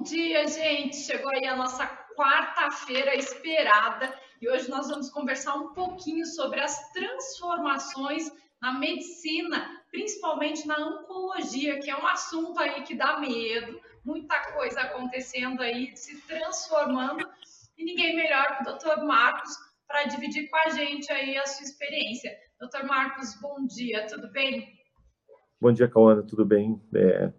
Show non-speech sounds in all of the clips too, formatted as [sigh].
Bom dia, gente! Chegou aí a nossa quarta-feira esperada e hoje nós vamos conversar um pouquinho sobre as transformações na medicina, principalmente na oncologia, que é um assunto aí que dá medo, muita coisa acontecendo aí, se transformando, e ninguém melhor que o Dr. Marcos para dividir com a gente aí a sua experiência. Dr. Marcos, bom dia, tudo bem? Bom dia, Cauana, tudo bem? É,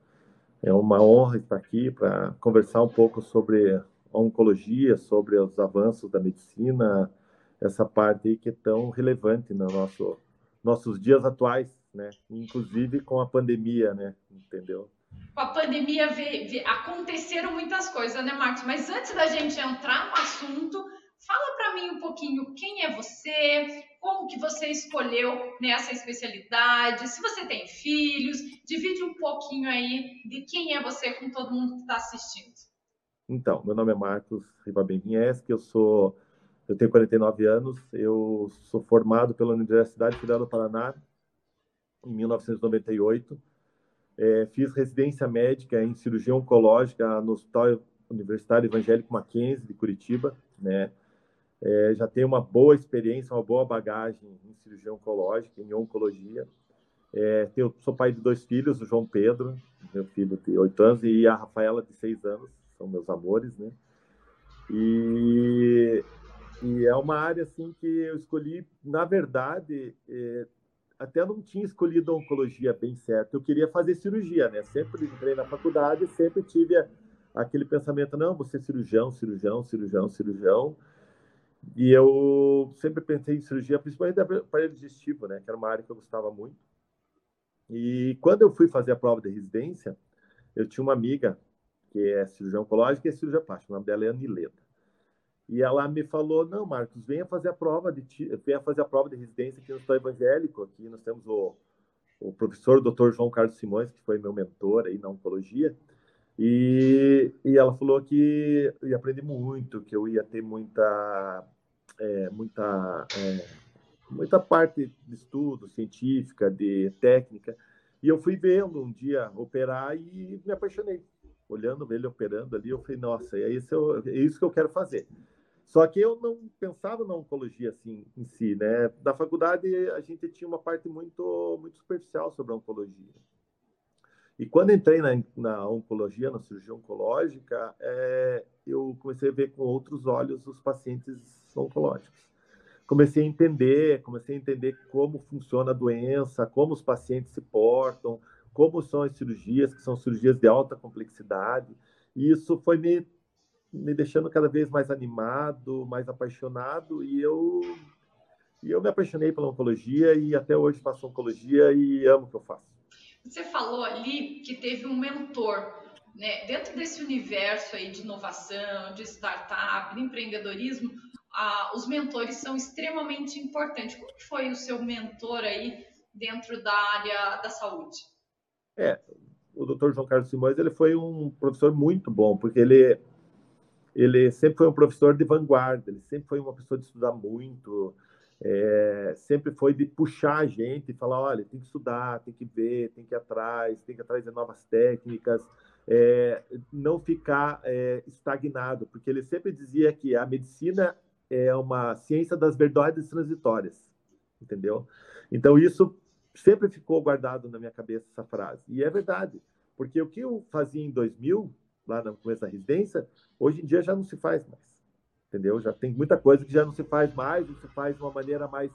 é uma honra estar aqui para conversar um pouco sobre oncologia, sobre os avanços da medicina, essa parte aí que é tão relevante no nosso nossos dias atuais, né? Inclusive com a pandemia, né? Entendeu? Com a pandemia aconteceram muitas coisas, né, Marcos? Mas antes da gente entrar no assunto, Fala para mim um pouquinho quem é você, como que você escolheu nessa especialidade, se você tem filhos, divide um pouquinho aí de quem é você com todo mundo que está assistindo. Então, meu nome é Marcos Ribabem Vinhesque, eu sou, eu tenho 49 anos, eu sou formado pela Universidade Federal do Paraná em 1998, é, fiz residência médica em cirurgia oncológica no Hospital Universitário Evangélico Mackenzie de Curitiba, né? é, já tenho uma boa experiência, uma boa bagagem em cirurgia oncológica, em oncologia. É, tenho, sou pai de dois filhos, o João Pedro, meu filho de oito anos, e a Rafaela de seis anos, são meus amores, né? E, e é uma área assim que eu escolhi, na verdade, é, até não tinha escolhido a oncologia bem certo. Eu queria fazer cirurgia, né? Sempre entrei na faculdade, sempre tive aquele pensamento, não, você é cirurgião, cirurgião, cirurgião, cirurgião. E eu sempre pensei em cirurgia, principalmente da aparelho digestivo, né? Que era uma área que eu gostava muito. E quando eu fui fazer a prova de residência, eu tinha uma amiga que é cirurgião oncológica e é cirurgia plástica, o nome dela é Anileta. E ela me falou: "Não, Marcos, venha fazer a prova de venha fazer a prova de residência aqui no Hospital Evangélico. Aqui nós temos o, o professor Dr. João Carlos Simões, que foi meu mentor aí na oncologia. E, e ela falou que ia aprender muito, que eu ia ter muita, é, muita, é, muita parte de estudo científica, de técnica. E eu fui vendo um dia operar e me apaixonei. Olhando ele operando ali, eu falei, nossa, é isso, é isso que eu quero fazer. Só que eu não pensava na oncologia assim em si, né? Na faculdade a gente tinha uma parte muito muito superficial sobre a oncologia. E quando entrei na, na oncologia, na cirurgia oncológica, é, eu comecei a ver com outros olhos os pacientes oncológicos. Comecei a entender, comecei a entender como funciona a doença, como os pacientes se portam, como são as cirurgias, que são cirurgias de alta complexidade. E isso foi me, me deixando cada vez mais animado, mais apaixonado, e eu, e eu me apaixonei pela oncologia e até hoje faço oncologia e amo o que eu faço. Você falou ali que teve um mentor, né? Dentro desse universo aí de inovação, de startup, de empreendedorismo, os mentores são extremamente importantes. Como foi o seu mentor aí dentro da área da saúde? É, o Dr. João Carlos Simões ele foi um professor muito bom, porque ele ele sempre foi um professor de vanguarda, ele sempre foi uma pessoa de estudar muito, é, sempre foi de puxar a gente e falar, olha, tem que estudar, tem que ver, tem que ir atrás, tem que ir atrás de novas técnicas, é, não ficar é, estagnado, porque ele sempre dizia que a medicina é uma ciência das verdades transitórias, entendeu? Então isso sempre ficou guardado na minha cabeça essa frase e é verdade, porque o que eu fazia em 2000 lá no começo da residência, hoje em dia já não se faz mais entendeu? Já tem muita coisa que já não se faz mais, não se faz de uma maneira mais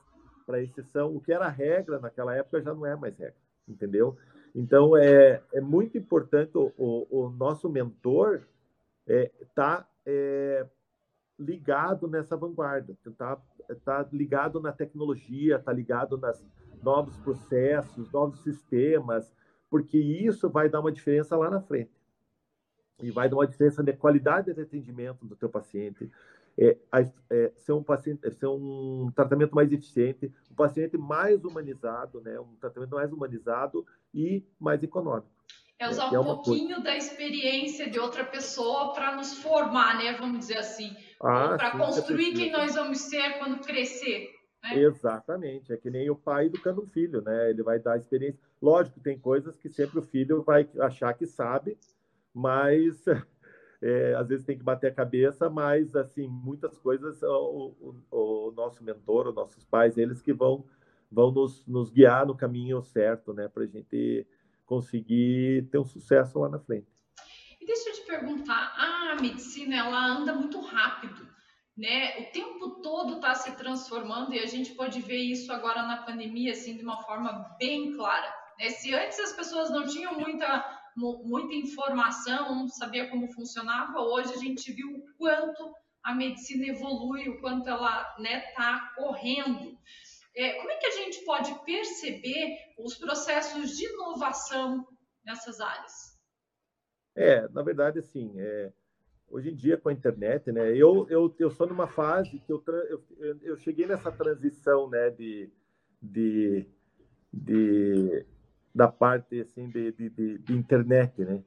para exceção. O que era regra naquela época já não é mais regra, entendeu? Então, é, é muito importante o, o, o nosso mentor estar é, tá, é, ligado nessa vanguarda, tá, tá ligado na tecnologia, tá ligado nos novos processos, novos sistemas, porque isso vai dar uma diferença lá na frente. E vai dar uma diferença na qualidade de atendimento do teu paciente, é, é, ser, um paciente, ser um tratamento mais eficiente, um paciente mais humanizado, né? um tratamento mais humanizado e mais econômico. É usar é, um pouquinho coisa. da experiência de outra pessoa para nos formar, né? Vamos dizer assim. Ah, para construir quem nós vamos ser quando crescer. Né? Exatamente. É que nem o pai educando um filho, né? Ele vai dar experiência. Lógico, tem coisas que sempre o filho vai achar que sabe, mas [laughs] é, às vezes tem que bater a cabeça, mas assim muitas coisas o, o, o nosso mentor, os nossos pais, eles que vão vão nos, nos guiar no caminho certo, né, para a gente conseguir ter um sucesso lá na frente. E deixa eu te perguntar, a medicina ela anda muito rápido, né? O tempo todo está se transformando e a gente pode ver isso agora na pandemia assim de uma forma bem clara. Né? Se antes as pessoas não tinham muita muita informação, não sabia como funcionava, hoje a gente viu o quanto a medicina evolui, o quanto ela está né, tá correndo. É, como é que a gente pode perceber os processos de inovação nessas áreas? É, na verdade, assim, é, hoje em dia com a internet, né, eu, eu, eu sou numa fase que eu, eu, eu cheguei nessa transição, né, de, de, de da parte assim de, de, de, de internet, né?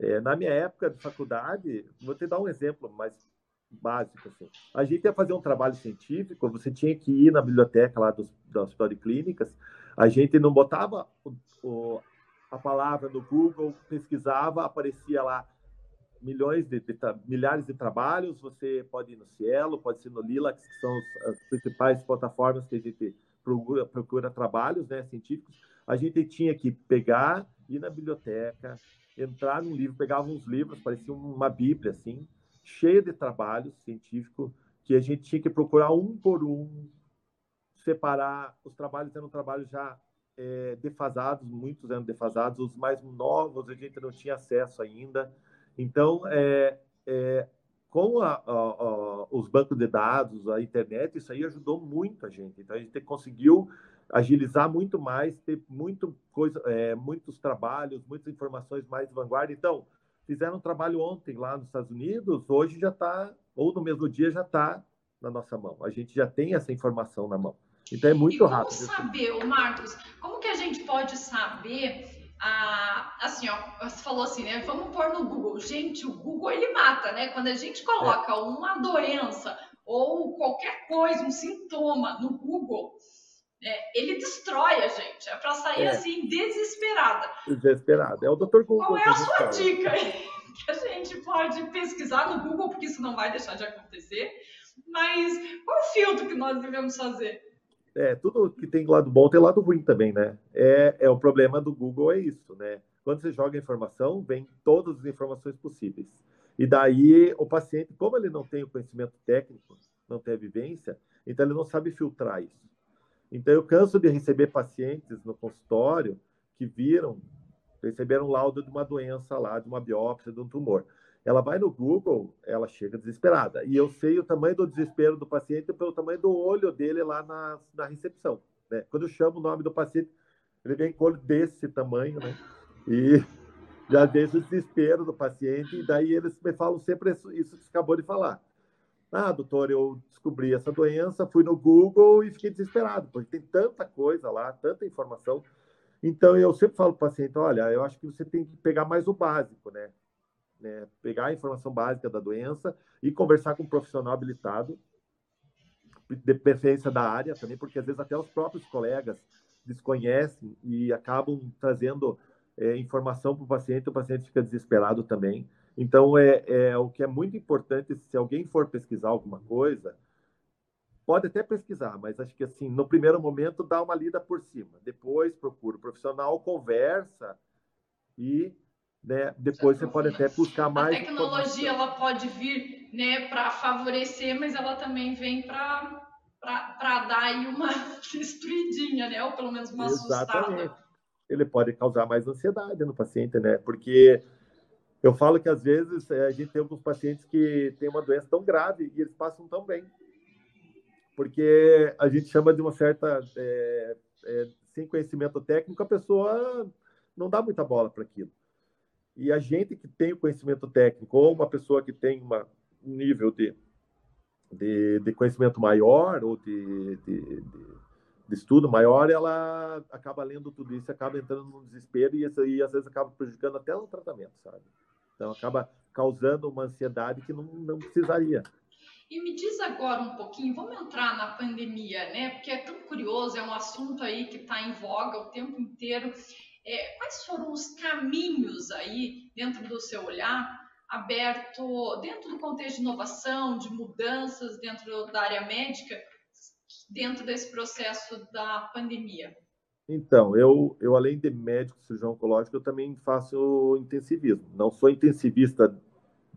É, na minha época de faculdade, vou te dar um exemplo mais básico assim. A gente ia fazer um trabalho científico, você tinha que ir na biblioteca lá do, do Hospital de Clínicas. A gente não botava o, o, a palavra no Google, pesquisava, aparecia lá milhões de, de, milhares de trabalhos. Você pode ir no Cielo, pode ser no Lilacs, que são as principais plataformas que a gente procura, procura trabalhos né, científicos a gente tinha que pegar, ir na biblioteca, entrar num livro, pegava uns livros, parecia uma bíblia, assim, cheia de trabalhos científicos, que a gente tinha que procurar um por um, separar. Os trabalhos eram trabalhos já é, defasados, muitos eram defasados, os mais novos a gente não tinha acesso ainda. Então, é, é, com a, a, a, os bancos de dados, a internet, isso aí ajudou muito a gente. Então, a gente conseguiu agilizar muito mais, ter muito coisa, é, muitos trabalhos, muitas informações mais de vanguarda. Então, fizeram um trabalho ontem lá nos Estados Unidos, hoje já está, ou no mesmo dia já está na nossa mão. A gente já tem essa informação na mão. Então é muito e como rápido. Como saber, Marcos, como que a gente pode saber assim, ó, você falou assim, né? Vamos pôr no Google. Gente, o Google ele mata, né? Quando a gente coloca é. uma doença ou qualquer coisa, um sintoma no Google, é, ele destrói a gente. É para sair é. assim, desesperada. Desesperada. É o Dr. Google. Qual é a sua dica [laughs] que a gente pode pesquisar no Google, porque isso não vai deixar de acontecer. Mas qual o filtro que nós devemos fazer? É, tudo que tem lado bom tem lado ruim também, né? É, é o problema do Google é isso, né? Quando você joga informação, vem todas as informações possíveis. E daí o paciente, como ele não tem o conhecimento técnico, não tem a vivência, então ele não sabe filtrar isso. Então, eu canso de receber pacientes no consultório que viram, receberam um laudo de uma doença lá, de uma biópsia, de um tumor. Ela vai no Google, ela chega desesperada. E eu sei o tamanho do desespero do paciente pelo tamanho do olho dele lá na, na recepção. Né? Quando eu chamo o nome do paciente, ele vem com olho desse tamanho, né? E [laughs] já deixa o desespero do paciente. E daí eles me falam sempre isso, isso que você acabou de falar. Ah, doutor, eu descobri essa doença, fui no Google e fiquei desesperado, porque tem tanta coisa lá, tanta informação. Então, eu sempre falo para o paciente: olha, eu acho que você tem que pegar mais o básico, né? Né? Pegar a informação básica da doença e conversar com um profissional habilitado, de preferência da área também, porque às vezes até os próprios colegas desconhecem e acabam trazendo é, informação para o paciente, o paciente fica desesperado também. Então, é, é o que é muito importante, se alguém for pesquisar alguma coisa, pode até pesquisar, mas acho que assim, no primeiro momento dá uma lida por cima. Depois procura o profissional, conversa e né, depois você pode até buscar mais. A tecnologia ela pode vir né, para favorecer, mas ela também vem para para dar aí uma [laughs] destruidinha, né? Ou pelo menos uma Exatamente. assustada. Ele pode causar mais ansiedade no paciente, né? Porque eu falo que às vezes é, a gente tem alguns pacientes que têm uma doença tão grave e eles passam tão bem, porque a gente chama de uma certa é, é, sem conhecimento técnico, a pessoa não dá muita bola para aquilo. E a gente que tem o conhecimento técnico ou uma pessoa que tem uma, um nível de, de, de conhecimento maior ou de, de, de, estudo maior, ela acaba lendo tudo isso, acaba entrando no desespero e, e às vezes acaba prejudicando até o tratamento, sabe? Então, acaba causando uma ansiedade que não, não precisaria. E me diz agora um pouquinho, vamos entrar na pandemia, né? Porque é tão curioso, é um assunto aí que está em voga o tempo inteiro. É, quais foram os caminhos aí, dentro do seu olhar, aberto dentro do contexto de inovação, de mudanças dentro da área médica, dentro desse processo da pandemia? Então, eu, eu além de médico cirurgião oncológico, eu também faço intensivismo. Não sou intensivista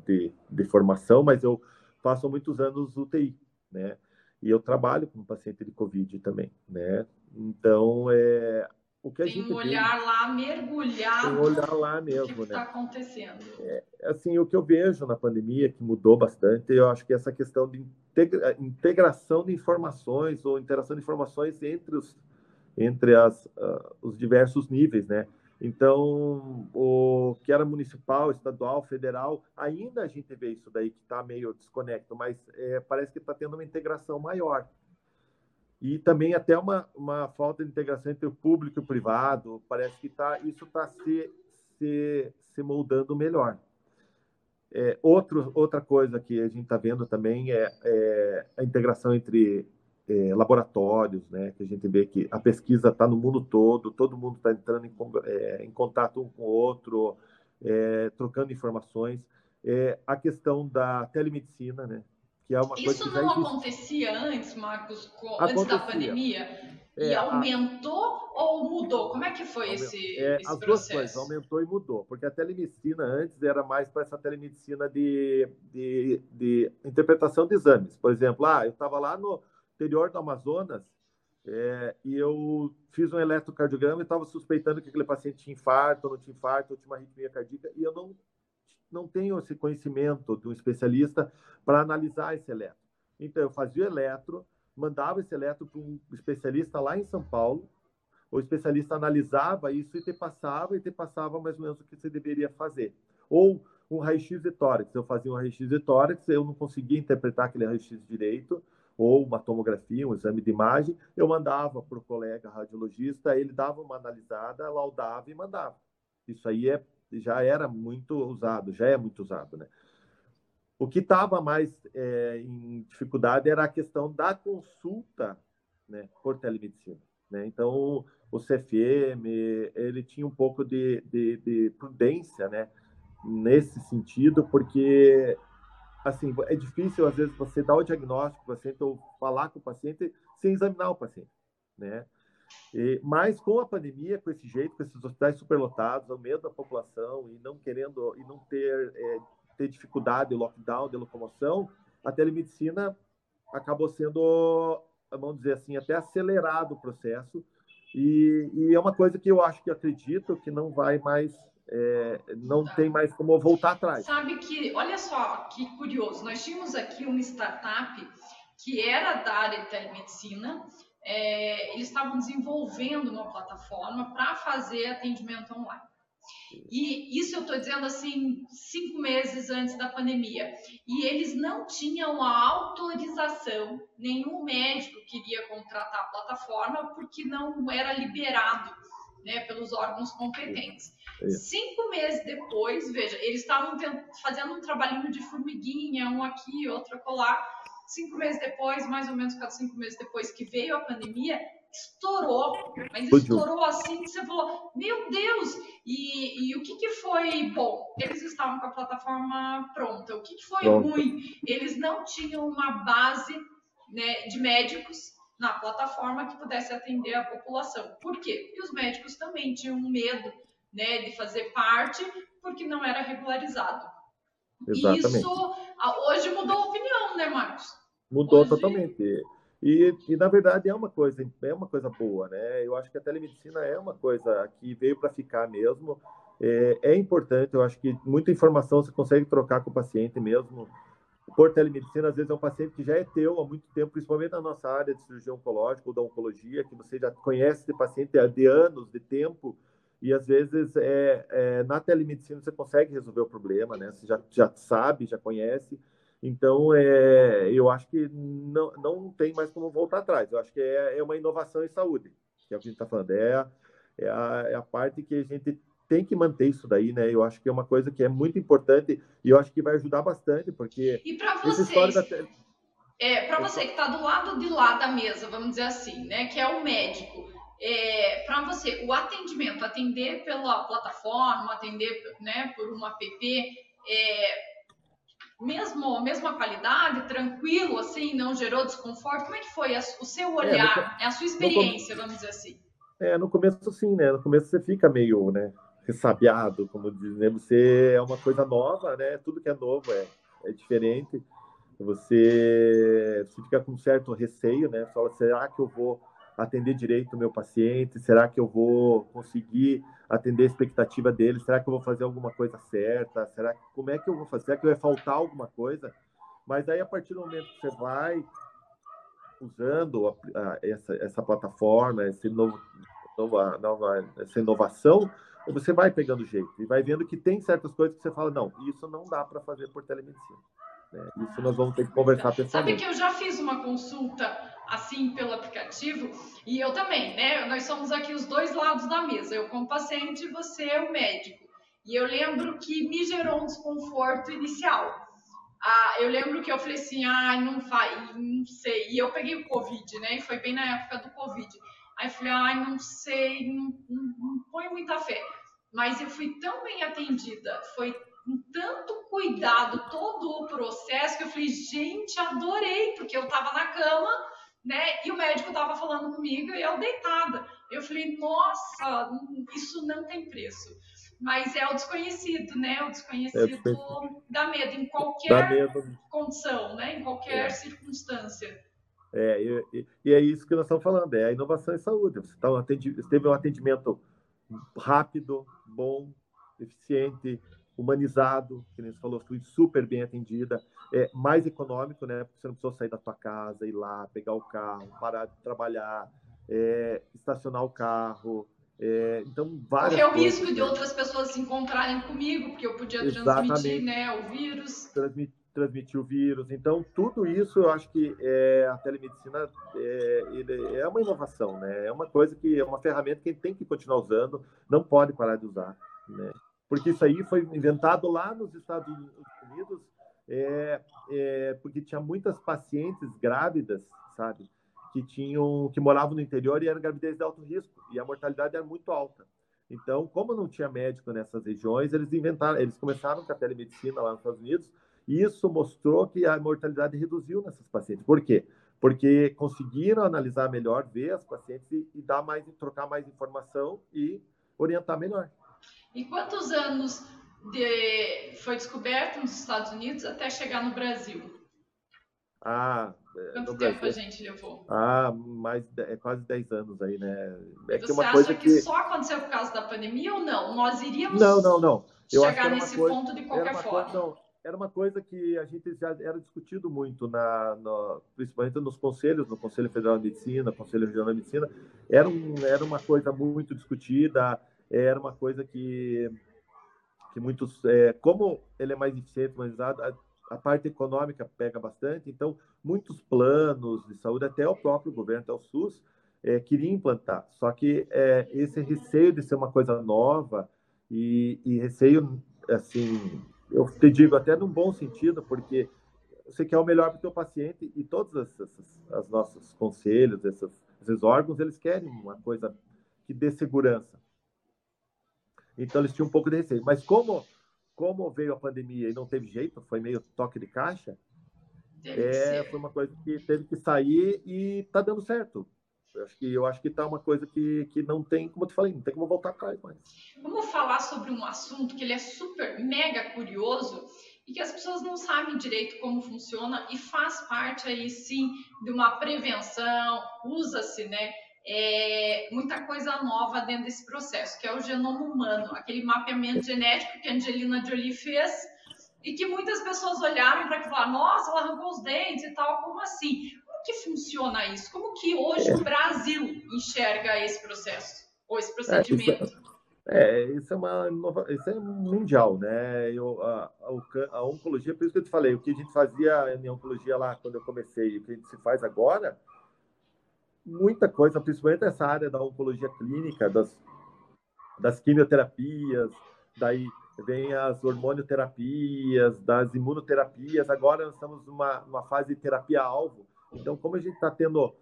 de, de formação, mas eu faço muitos anos UTI, né? E eu trabalho com paciente de Covid também, né? Então, é, o que a tem gente um olhar vê, lá mergulhado tem um olhar lá mesmo, que né? está acontecendo. É, assim, o que eu vejo na pandemia que mudou bastante, eu acho que essa questão de integra integração de informações ou interação de informações entre os entre as, uh, os diversos níveis, né? Então, o que era municipal, estadual, federal, ainda a gente vê isso daí que está meio desconecto, mas é, parece que está tendo uma integração maior. E também até uma, uma falta de integração entre o público e o privado, parece que tá, isso está se, se, se moldando melhor. É, outro, outra coisa que a gente está vendo também é, é, a integração entre é, laboratórios, né? Que a gente vê que a pesquisa está no mundo todo, todo mundo está entrando em, é, em, contato um com o outro, é, trocando informações. É, a questão da telemedicina, né? Que é uma Isso coisa não acontecia antes, Marcos, acontecia. antes da pandemia? E é, aumentou a... ou mudou? Como é que foi esse, é, esse as processo? duas coisas, aumentou e mudou. Porque a telemedicina antes era mais para essa telemedicina de, de, de interpretação de exames. Por exemplo, ah, eu estava lá no, interior do Amazonas é, e eu fiz um eletrocardiograma e estava suspeitando que aquele paciente tinha infarto, não tinha infarto, ou tinha uma arritmia cardíaca, e eu não, não tenho esse conhecimento de um especialista para analisar esse eletro. Então, eu fazia o eletro, mandava esse eletro para um especialista lá em São Paulo, o especialista analisava isso e te passava, e te passava mais ou menos o que você deveria fazer. Ou um raio-x de tórax. Eu fazia um raio-x de tórax, eu não conseguia interpretar aquele raio-x direito, ou uma tomografia, um exame de imagem, eu mandava para o colega radiologista, ele dava uma analisada, laudava e mandava. Isso aí é, já era muito usado, já é muito usado, né? O que estava mais é, em dificuldade era a questão da consulta né, por telemedicina. Né? Então, o CFM, ele tinha um pouco de, de, de prudência né, nesse sentido, porque assim, é difícil às vezes você dar o diagnóstico para o paciente ou falar com o paciente sem examinar o paciente, né? E, mas com a pandemia, com esse jeito, com esses hospitais superlotados, o medo da população e não querendo e não ter é, ter dificuldade, lockdown de locomoção, a telemedicina acabou sendo, vamos dizer assim, até acelerado o processo. E, e é uma coisa que eu acho que acredito que não vai mais é, não tem mais como voltar atrás. Sabe que, olha só que curioso, nós tínhamos aqui uma startup que era da área de telemedicina, é, eles estavam desenvolvendo uma plataforma para fazer atendimento online. E isso eu estou dizendo assim, cinco meses antes da pandemia. E eles não tinham a autorização, nenhum médico queria contratar a plataforma porque não era liberado né, pelos órgãos competentes. É. Cinco meses depois, veja, eles estavam fazendo um trabalhinho de formiguinha, um aqui, outro colar. Cinco meses depois, mais ou menos cada cinco meses depois que veio a pandemia, estourou, mas estourou assim que você falou, meu Deus! E, e o que, que foi bom? Eles estavam com a plataforma pronta. O que, que foi Pronto. ruim? Eles não tinham uma base né, de médicos na plataforma que pudesse atender a população. Por quê? Porque os médicos também tinham medo né, de fazer parte, porque não era regularizado. Exatamente. Isso hoje mudou a opinião, né, Marcos? Mudou hoje... totalmente. E, e, na verdade é uma coisa é uma coisa boa, né? Eu acho que a telemedicina é uma coisa que veio para ficar mesmo. É, é, importante, eu acho que muita informação você consegue trocar com o paciente mesmo por telemedicina, às vezes é um paciente que já é teu há muito tempo, principalmente na nossa área de cirurgia oncológica ou da oncologia, que você já conhece esse paciente há de anos, de tempo, e às vezes é, é, na telemedicina você consegue resolver o problema, né? Você já, já sabe, já conhece. Então, é, eu acho que não, não tem mais como voltar atrás. Eu acho que é, é uma inovação em saúde, que é o que a gente está falando. É a, é, a, é a parte que a gente tem que manter isso daí, né? Eu acho que é uma coisa que é muito importante e eu acho que vai ajudar bastante, porque... E para vocês... Da... É, para você que está do lado de lá da mesa, vamos dizer assim, né, que é o médico, é, para você, o atendimento, atender pela plataforma, atender né, por um app, é, mesmo mesma qualidade, tranquilo, assim, não gerou desconforto? Como é que foi a, o seu olhar, é, no, a sua experiência, vamos dizer assim? É, no começo sim, né? No começo você fica meio, né, ressabiado, como dizemos, né? Você é uma coisa nova, né? Tudo que é novo é, é diferente. Você, você fica com um certo receio, né? Fala, será que eu vou atender direito o meu paciente? Será que eu vou conseguir atender a expectativa dele? Será que eu vou fazer alguma coisa certa? Será que, como é que eu vou fazer? Será que vai faltar alguma coisa? Mas aí, a partir do momento que você vai usando a, a, essa, essa plataforma, esse novo, nova, nova, essa inovação, você vai pegando jeito e vai vendo que tem certas coisas que você fala, não, isso não dá para fazer por telemedicina. Né? Isso nós vamos ter que conversar pessoalmente. Sabe que eu já fiz uma consulta assim pelo aplicativo e eu também, né? Nós somos aqui os dois lados da mesa, eu como paciente você é o médico. E eu lembro que me gerou um desconforto inicial. Ah, eu lembro que eu falei assim, ah, não vai, não sei. E eu peguei o Covid, né? E foi bem na época do Covid. Aí eu falei, ai, não sei, não, não, não põe muita fé. Mas eu fui tão bem atendida, foi com tanto cuidado todo o processo que eu falei, gente, adorei, porque eu tava na cama, né? E o médico tava falando comigo e eu deitada. Eu falei, nossa, isso não tem preço. Mas é o desconhecido, né? O desconhecido é dá medo em qualquer medo. condição, né? Em qualquer é. circunstância. É, e, e, é isso que nós estamos falando, é a inovação em saúde. Você, tá um atendi, você teve um atendimento rápido, bom, eficiente, humanizado, que nem você falou, fui super bem atendida, é mais econômico, né? Porque você não precisou sair da tua casa, ir lá, pegar o carro, parar de trabalhar, é, estacionar o carro. É, então, várias Correr o risco de outras pessoas se encontrarem comigo, porque eu podia Exatamente. transmitir né, o vírus. Transmitir, transmitir o vírus. Então, tudo isso eu acho que é, a telemedicina é, é uma inovação, né? É uma coisa que é uma ferramenta que tem que continuar usando, não pode parar de usar, né? Porque isso aí foi inventado lá nos Estados Unidos, é, é, porque tinha muitas pacientes grávidas, sabe, que tinham, que moravam no interior e eram gravidez de alto risco e a mortalidade era muito alta. Então, como não tinha médico nessas regiões, eles inventaram, eles começaram com a telemedicina lá nos Estados Unidos e isso mostrou que a mortalidade reduziu nessas pacientes. Por quê? Porque conseguiram analisar melhor, ver as pacientes e, dar mais, trocar mais informação e orientar melhor. E quantos anos de... foi descoberto nos Estados Unidos até chegar no Brasil? Ah, é, Quanto tempo Brasil? a gente levou? Ah, mais é quase 10 anos aí, né? É Você que uma acha coisa que... que... só aconteceu por causa da pandemia ou não? Nós iríamos não, não, não. Eu chegar nesse coisa... ponto de qualquer forma? Coisa, não, era uma coisa que a gente já era discutido muito, na, no, principalmente nos conselhos, no Conselho Federal de Medicina, Conselho Regional de Medicina, era, um, era uma coisa muito discutida era uma coisa que, que muitos, é, como ele é mais eficiente, mais usado, a, a, parte econômica pega bastante, então muitos planos de saúde, até o próprio governo, até o SUS, é, queria implantar. Só que é, esse receio de ser uma coisa nova e, e receio, assim, eu te digo até num bom sentido, porque você quer o melhor para o teu paciente e todos os nossos conselhos, esses, esses órgãos, eles querem uma coisa que dê segurança. Então eles tinham um pouco de receio. Mas como, como veio a pandemia e não teve jeito, foi meio toque de caixa, é, foi uma coisa que teve que sair e está dando certo. Eu acho que eu acho que tá uma coisa que, que não tem, como eu te falei, não tem como voltar atrás mais. Vamos falar sobre um assunto que ele é super mega curioso e que as pessoas não sabem direito como funciona e faz parte aí sim de uma prevenção, usa-se, né, é, muita coisa nova dentro desse processo, que é o genoma humano, aquele mapeamento genético que a Angelina Jolie fez e que muitas pessoas olharam para falar, nossa, ela arrancou os dentes e tal, como assim? Como que funciona isso? Como que hoje o Brasil enxerga esse processo, ou esse procedimento? É, isso é uma isso é mundial, né? Eu, a, a, a, oncologia, por isso que eu te falei, o que a gente fazia em oncologia lá quando eu comecei, o que a gente se faz agora, muita coisa, principalmente essa área da oncologia clínica, das, das quimioterapias, daí vem as hormonioterapias, das imunoterapias. Agora nós estamos numa, numa fase de terapia-alvo. Então, como a gente está tendo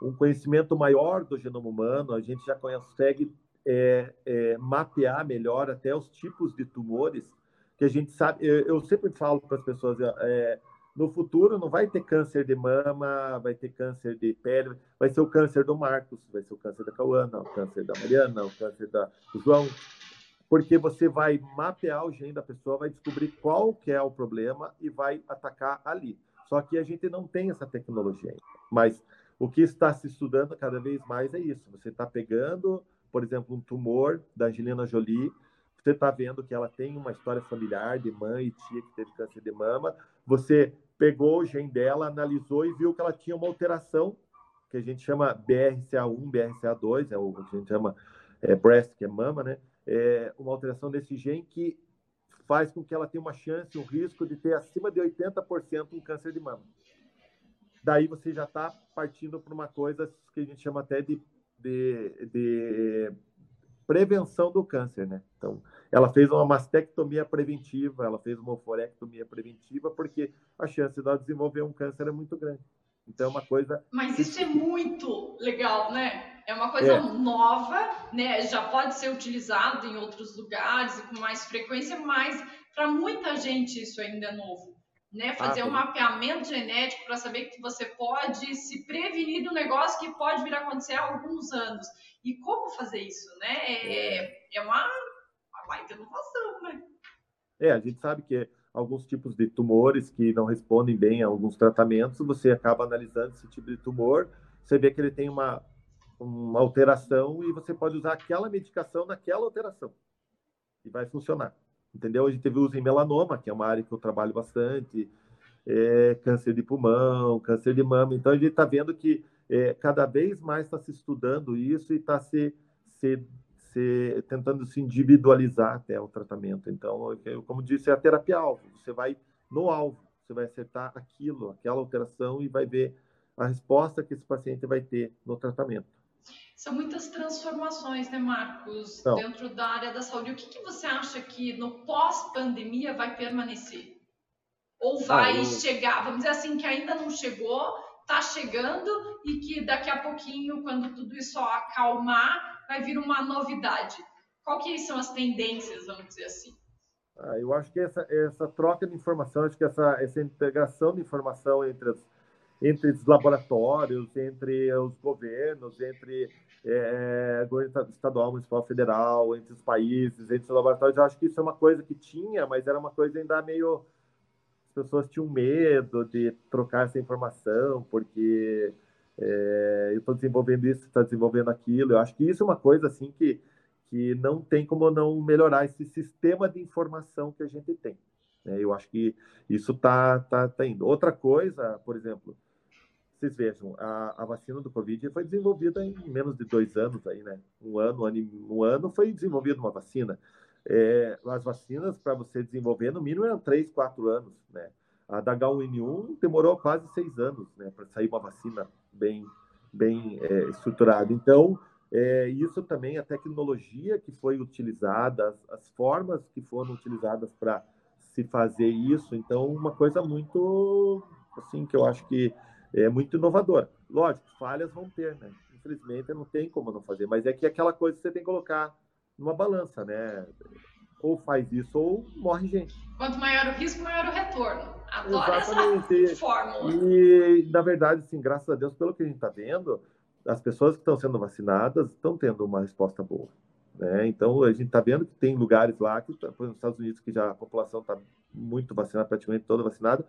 um conhecimento maior do genoma humano, a gente já consegue é, é, mapear melhor até os tipos de tumores que a gente sabe. Eu, eu sempre falo para as pessoas, é, no futuro não vai ter câncer de mama, vai ter câncer de pele, vai ser o câncer do Marcos, vai ser o câncer da Cauana, o câncer da Mariana, o câncer da, do João, porque você vai mapear o gene da pessoa, vai descobrir qual que é o problema e vai atacar ali. Só que a gente não tem essa tecnologia. Mas o que está se estudando cada vez mais é isso. Você está pegando, por exemplo, um tumor da Angelina Jolie, você está vendo que ela tem uma história familiar de mãe e tia que teve câncer de mama, você pegou o gene dela, analisou e viu que ela tinha uma alteração que a gente chama BRCA1, BRCA2, é o que a gente chama é, breast, que é mama, né? É uma alteração desse gene que faz com que ela tenha uma chance, um risco de ter acima de 80% um câncer de mama. Daí você já está partindo para uma coisa que a gente chama até de, de, de prevenção do câncer, né? Então, ela fez uma mastectomia preventiva, ela fez uma oforectomia preventiva, porque a chance de ela desenvolver um câncer é muito grande. Então, é uma coisa. Mas isso é muito legal, né? É uma coisa é. nova, né? Já pode ser utilizado em outros lugares e com mais frequência, mas para muita gente isso ainda é novo. Né? Fazer ah, um mapeamento genético para saber que você pode se prevenir do negócio que pode vir a acontecer há alguns anos. E como fazer isso, né? É, é, é uma, uma baita inovação, né? É, a gente sabe que alguns tipos de tumores que não respondem bem a alguns tratamentos, você acaba analisando esse tipo de tumor, você vê que ele tem uma, uma alteração e você pode usar aquela medicação naquela alteração e vai funcionar. Entendeu? A gente teve uso em melanoma, que é uma área que eu trabalho bastante, é, câncer de pulmão, câncer de mama. Então a gente está vendo que é, cada vez mais está se estudando isso e está se, se, se, tentando se individualizar até o tratamento. Então, eu, como disse, é a terapia-alvo. Você vai no alvo, você vai acertar aquilo, aquela alteração e vai ver a resposta que esse paciente vai ter no tratamento. São muitas transformações, né, Marcos, dentro da área da saúde. O que, que você acha que no pós-pandemia vai permanecer? Ou vai ah, eu... chegar, vamos dizer assim, que ainda não chegou, está chegando e que daqui a pouquinho, quando tudo isso acalmar, vai vir uma novidade. Qual são as tendências, vamos dizer assim? Ah, eu acho que essa, essa troca de informação, acho que essa, essa integração de informação entre, as, entre os laboratórios, entre os governos, entre é, governo estadual, municipal, federal, entre os países, entre os laboratórios, eu acho que isso é uma coisa que tinha, mas era uma coisa ainda meio pessoas tinham medo de trocar essa informação, porque é, eu estou desenvolvendo isso, está desenvolvendo aquilo. Eu acho que isso é uma coisa assim que, que não tem como não melhorar esse sistema de informação que a gente tem. Né? Eu acho que isso está tá, tá indo. Outra coisa, por exemplo, vocês vejam, a, a, vacina do Covid foi desenvolvida em menos de dois anos aí, né? Um ano, um ano, um ano foi desenvolvida uma vacina é, as vacinas para você desenvolver, no mínimo, eram três, quatro anos, né? A da H1N1 demorou quase seis anos, né, para sair uma vacina bem, bem é, estruturada. Então, é, isso também, a tecnologia que foi utilizada, as, as formas que foram utilizadas para se fazer isso, então, uma coisa muito, assim, que eu acho que é muito inovadora. Lógico, falhas vão ter, né? Infelizmente, não tem como não fazer, mas é que aquela coisa que você tem que colocar numa balança, né? Ou faz isso ou morre gente. Quanto maior o risco, maior o retorno. Adoro Exatamente. essa [laughs] fórmula. E, na verdade, sim, graças a Deus, pelo que a gente está vendo, as pessoas que estão sendo vacinadas estão tendo uma resposta boa. Né? Então, a gente está vendo que tem lugares lá, que, por exemplo, nos Estados Unidos, que já a população está muito vacinada, praticamente toda vacinada,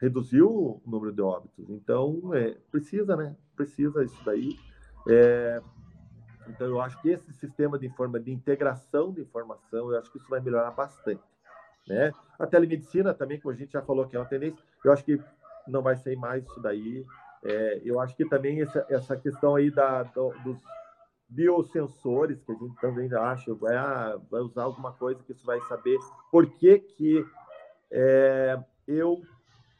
reduziu o número de óbitos. Então, é, precisa, né? Precisa isso daí. É, então, eu acho que esse sistema de, informa, de integração de informação, eu acho que isso vai melhorar bastante. Né? A telemedicina também, como a gente já falou que é uma tendência, eu acho que não vai ser mais isso daí. É, eu acho que também essa, essa questão aí da, do, dos biosensores, que a gente também acha, vai, ah, vai usar alguma coisa que isso vai saber por que, que é, eu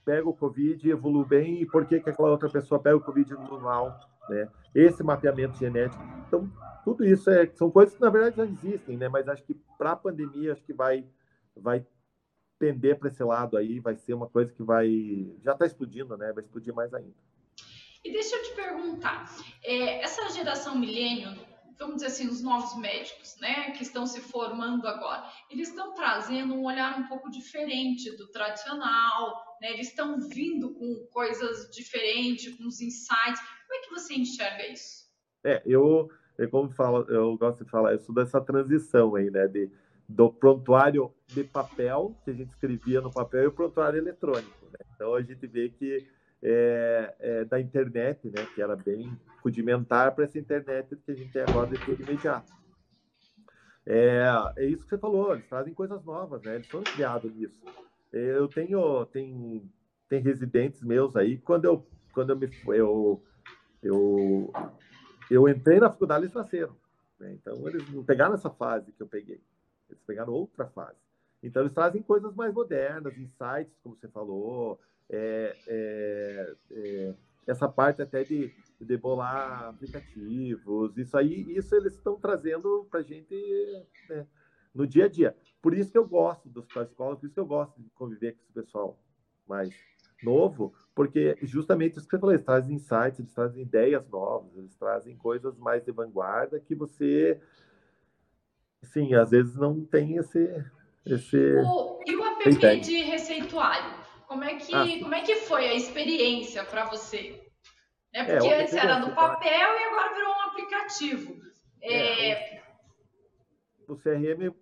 pego o Covid e evoluo bem e por que, que aquela outra pessoa pega o Covid e evolui mal né? Esse mapeamento genético. Então, tudo isso é, são coisas que, na verdade, já existem, né? Mas acho que para a pandemia, acho que vai, vai pender para esse lado aí, vai ser uma coisa que vai... Já está explodindo, né? Vai explodir mais ainda. E deixa eu te perguntar, é, essa geração milênio vamos dizer assim, os novos médicos, né, que estão se formando agora, eles estão trazendo um olhar um pouco diferente do tradicional, né? Eles estão vindo com coisas diferentes, com os insights. Como é que você enxerga isso? É, eu, eu como falo, eu gosto de falar, eu sou dessa transição aí, né, de do prontuário de papel que a gente escrevia no papel e o prontuário eletrônico. Né? Então a gente vê que é, é, da internet, né, que era bem rudimentar para essa internet que a gente tem agora de tudo imediato. É, é isso que você falou, eles trazem coisas novas, né? Eles foram criados nisso. Eu tenho tem, tem residentes meus aí, quando eu quando eu me eu eu, eu entrei na faculdade eles nasceram, né? Então eles não pegaram essa fase que eu peguei. Eles pegaram outra fase. Então eles trazem coisas mais modernas, insights, como você falou, é, é, é, essa parte até de, de bolar aplicativos, isso aí, isso eles estão trazendo para a gente né, no dia a dia. Por isso que eu gosto dos escola, por isso que eu gosto de conviver com esse pessoal mais novo, porque justamente isso que você falou, eles trazem insights, eles trazem ideias novas, eles trazem coisas mais de vanguarda que você, sim, às vezes não tem esse... esse... O, e o app de receituário? Como é que, ah, como é que foi a experiência para você? É porque é, antes era do papel e agora virou um aplicativo. É, é... O CRM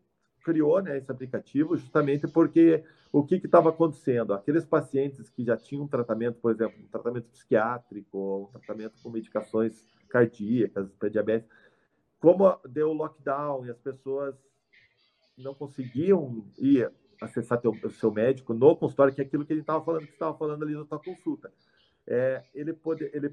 criou né, esse aplicativo justamente porque o que estava acontecendo? Aqueles pacientes que já tinham um tratamento, por exemplo, um tratamento psiquiátrico, um tratamento com medicações cardíacas para diabetes, como deu lockdown e as pessoas não conseguiam ir acessar o seu médico no consultório, que é aquilo que ele estava falando, que estava falando ali na tua consulta. É, ele pode, ele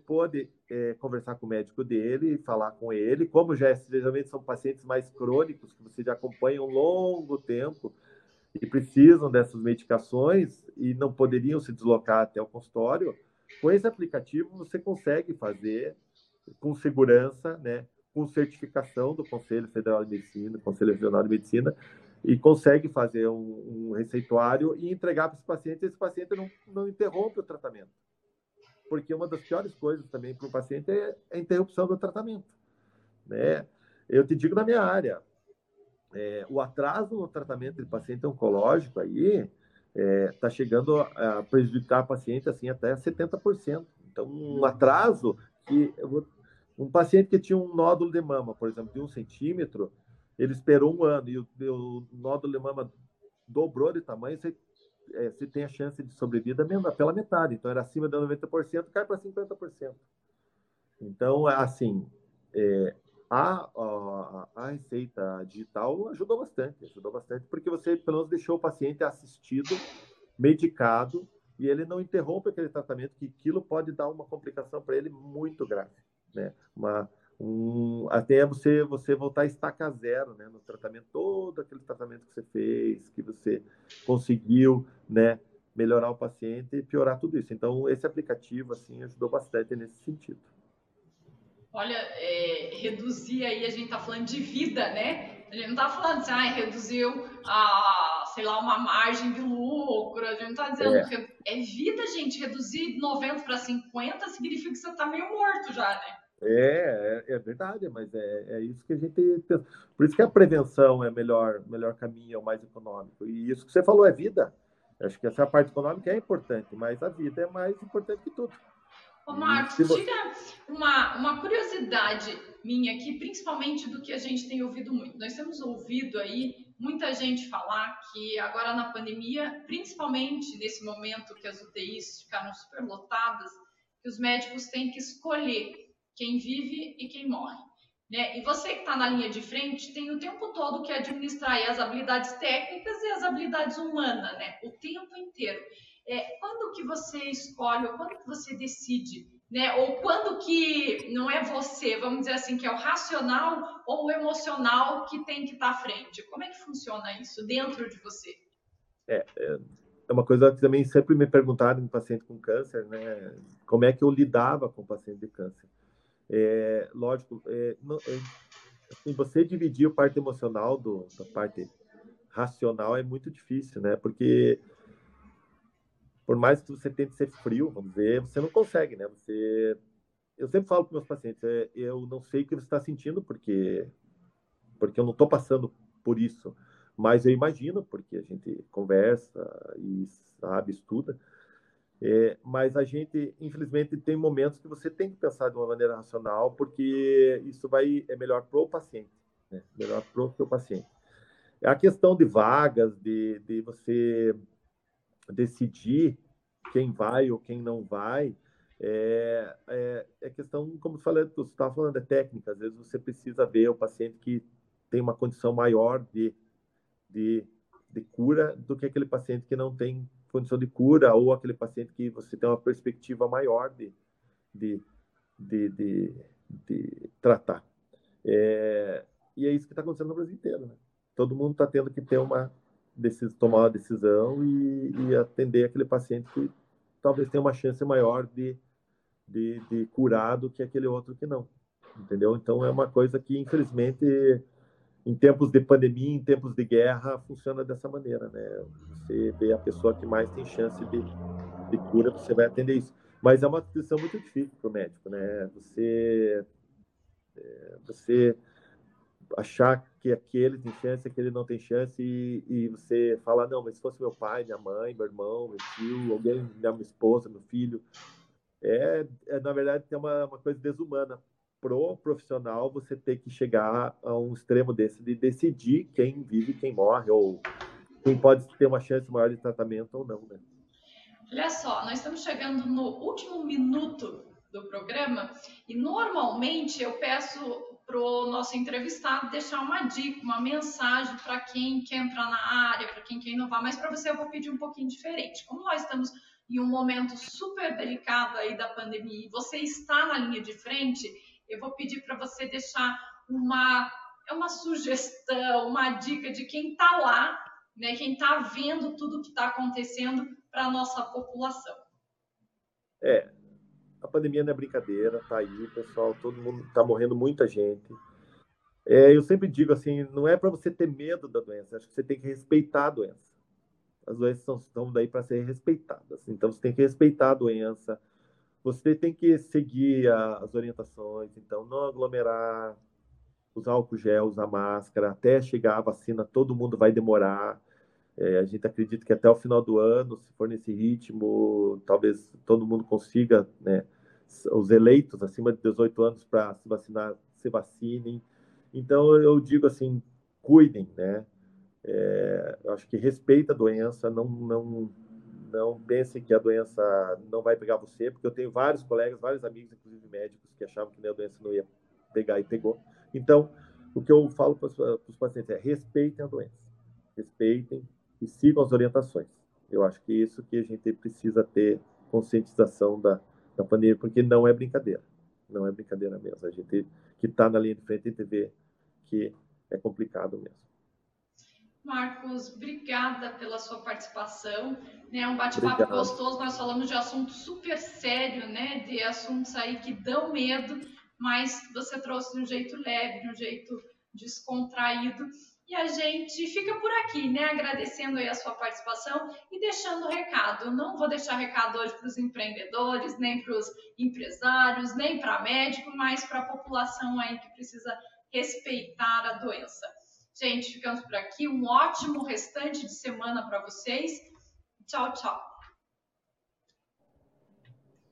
é, conversar com o médico dele, falar com ele, como já é, geralmente são pacientes mais crônicos, que você já acompanha um longo tempo e precisam dessas medicações e não poderiam se deslocar até o consultório, com esse aplicativo você consegue fazer com segurança, né, com certificação do Conselho Federal de Medicina, Conselho Regional de Medicina, e consegue fazer um, um receituário e entregar para esse paciente, esse paciente não, não interrompe o tratamento. Porque uma das piores coisas também para o paciente é a interrupção do tratamento. Né? Eu te digo na minha área, é, o atraso no tratamento de paciente oncológico aí está é, tá chegando a prejudicar o paciente assim até 70%. Então, um atraso que um paciente que tinha um nódulo de mama, por exemplo, de um centímetro, ele esperou um ano e o, o nódulo de mama dobrou de tamanho, você, é, você tem a chance de sobrevida pela metade. Então, era acima de 90%, cai para 50%. Então, assim, é, a, a, a, receita digital ajudou bastante, ajudou bastante, porque você, pelo menos, deixou o paciente assistido, medicado, e ele não interrompe aquele tratamento, que aquilo pode dar uma complicação para ele muito grave, né? Uma, um, até você você voltar a estaca zero, né, no tratamento todo aquele tratamento que você fez, que você conseguiu, né, melhorar o paciente e piorar tudo isso. Então esse aplicativo assim ajudou bastante nesse sentido. Olha, é, reduzir aí a gente tá falando de vida, né? A gente não tá falando assim, ah, reduziu a, sei lá, uma margem de lucro. A gente não tá dizendo é, que é vida, gente. Reduzir 90 para 50 significa que você tá meio morto já, né? É, é, é, verdade, mas é, é isso que a gente pensa. Por isso que a prevenção é melhor, melhor caminho, é o mais econômico. E isso que você falou é vida. Acho que essa parte econômica é importante, mas a vida é mais importante que tudo. Ô, Marcos, você... tira uma, uma curiosidade minha aqui, principalmente do que a gente tem ouvido muito. Nós temos ouvido aí muita gente falar que agora na pandemia, principalmente nesse momento que as UTIs ficaram superlotadas, que os médicos têm que escolher quem vive e quem morre. Né? E você que está na linha de frente tem o tempo todo que administrar as habilidades técnicas e as habilidades humanas, né? o tempo inteiro. É, quando que você escolhe, ou quando que você decide, né? ou quando que não é você, vamos dizer assim, que é o racional ou o emocional que tem que estar tá à frente? Como é que funciona isso dentro de você? É, é, é uma coisa que também sempre me perguntaram em paciente com câncer, né? Como é que eu lidava com o paciente de câncer? É, lógico, é, não, é, assim, você dividir a parte emocional do, da parte racional é muito difícil, né? Porque por mais que você tente ser frio, vamos dizer, você não consegue, né? Você eu sempre falo para meus pacientes, é, eu não sei o que você está sentindo, porque, porque eu não estou passando por isso, mas eu imagino, porque a gente conversa e sabe, estuda. É, mas a gente, infelizmente, tem momentos que você tem que pensar de uma maneira racional, porque isso vai é melhor para o paciente, né? melhor para o seu paciente. A questão de vagas, de, de você decidir quem vai ou quem não vai, é, é, é questão, como você estava falando, é técnica. Às vezes você precisa ver o paciente que tem uma condição maior de, de, de cura do que aquele paciente que não tem condição de cura ou aquele paciente que você tem uma perspectiva maior de, de, de, de, de tratar. É, e é isso que está acontecendo no Brasil inteiro. Né? Todo mundo está tendo que ter uma decis, tomar uma decisão e, e atender aquele paciente que talvez tenha uma chance maior de, de, de curar do que aquele outro que não. Entendeu? Então é uma coisa que, infelizmente, em tempos de pandemia, em tempos de guerra, funciona dessa maneira, né? Você vê a pessoa que mais tem chance de, de cura, você vai atender isso. Mas é uma decisão muito difícil para o médico, né? Você, é, você achar que aquele tem chance, aquele não tem chance, e, e, você falar, não, mas se fosse meu pai, minha mãe, meu irmão, meu tio, alguém, minha esposa, meu filho, é, é na verdade, tem uma, uma coisa desumana pro profissional você ter que chegar a um extremo desse de decidir quem vive quem morre, ou quem pode ter uma chance maior de tratamento ou não, né? Olha só, nós estamos chegando no último minuto do programa e normalmente eu peço para o nosso entrevistado deixar uma dica, uma mensagem para quem quer entrar na área, para quem quer inovar, mas para você eu vou pedir um pouquinho diferente. Como nós estamos em um momento super delicado aí da pandemia e você está na linha de frente, eu vou pedir para você deixar uma, é uma sugestão, uma dica de quem está lá, né, quem está vendo tudo que está acontecendo para a nossa população. É, a pandemia não é brincadeira, tá aí, pessoal, todo mundo está morrendo muita gente. É, eu sempre digo assim, não é para você ter medo da doença, acho que você tem que respeitar a doença. As doenças estão daí para ser respeitadas, então você tem que respeitar a doença, você tem que seguir a, as orientações, então não aglomerar, usar álcool gel, usar máscara, até chegar a vacina, todo mundo vai demorar. É, a gente acredita que até o final do ano, se for nesse ritmo, talvez todo mundo consiga né, os eleitos acima de 18 anos para se vacinar, se vacinem. Então, eu digo assim, cuidem, né? É, eu acho que respeita a doença, não, não, não pensem que a doença não vai pegar você, porque eu tenho vários colegas, vários amigos, inclusive médicos, que achavam que a doença não ia pegar e pegou. Então, o que eu falo para os pacientes é respeitem a doença, respeitem e sigam as orientações. Eu acho que é isso que a gente precisa ter conscientização da, da pandemia, porque não é brincadeira. Não é brincadeira mesmo. A gente que está na linha de frente tem que ver que é complicado mesmo. Marcos, obrigada pela sua participação. É um bate-papo gostoso. Nós falamos de assunto super sério, né? De assuntos aí que dão medo, mas você trouxe de um jeito leve, de um jeito descontraído. E a gente fica por aqui, né? Agradecendo aí a sua participação e deixando o recado. Eu não vou deixar recado hoje para os empreendedores, nem para os empresários, nem para médico, mas para a população aí que precisa respeitar a doença. Gente, ficamos por aqui. Um ótimo restante de semana para vocês. Tchau, tchau.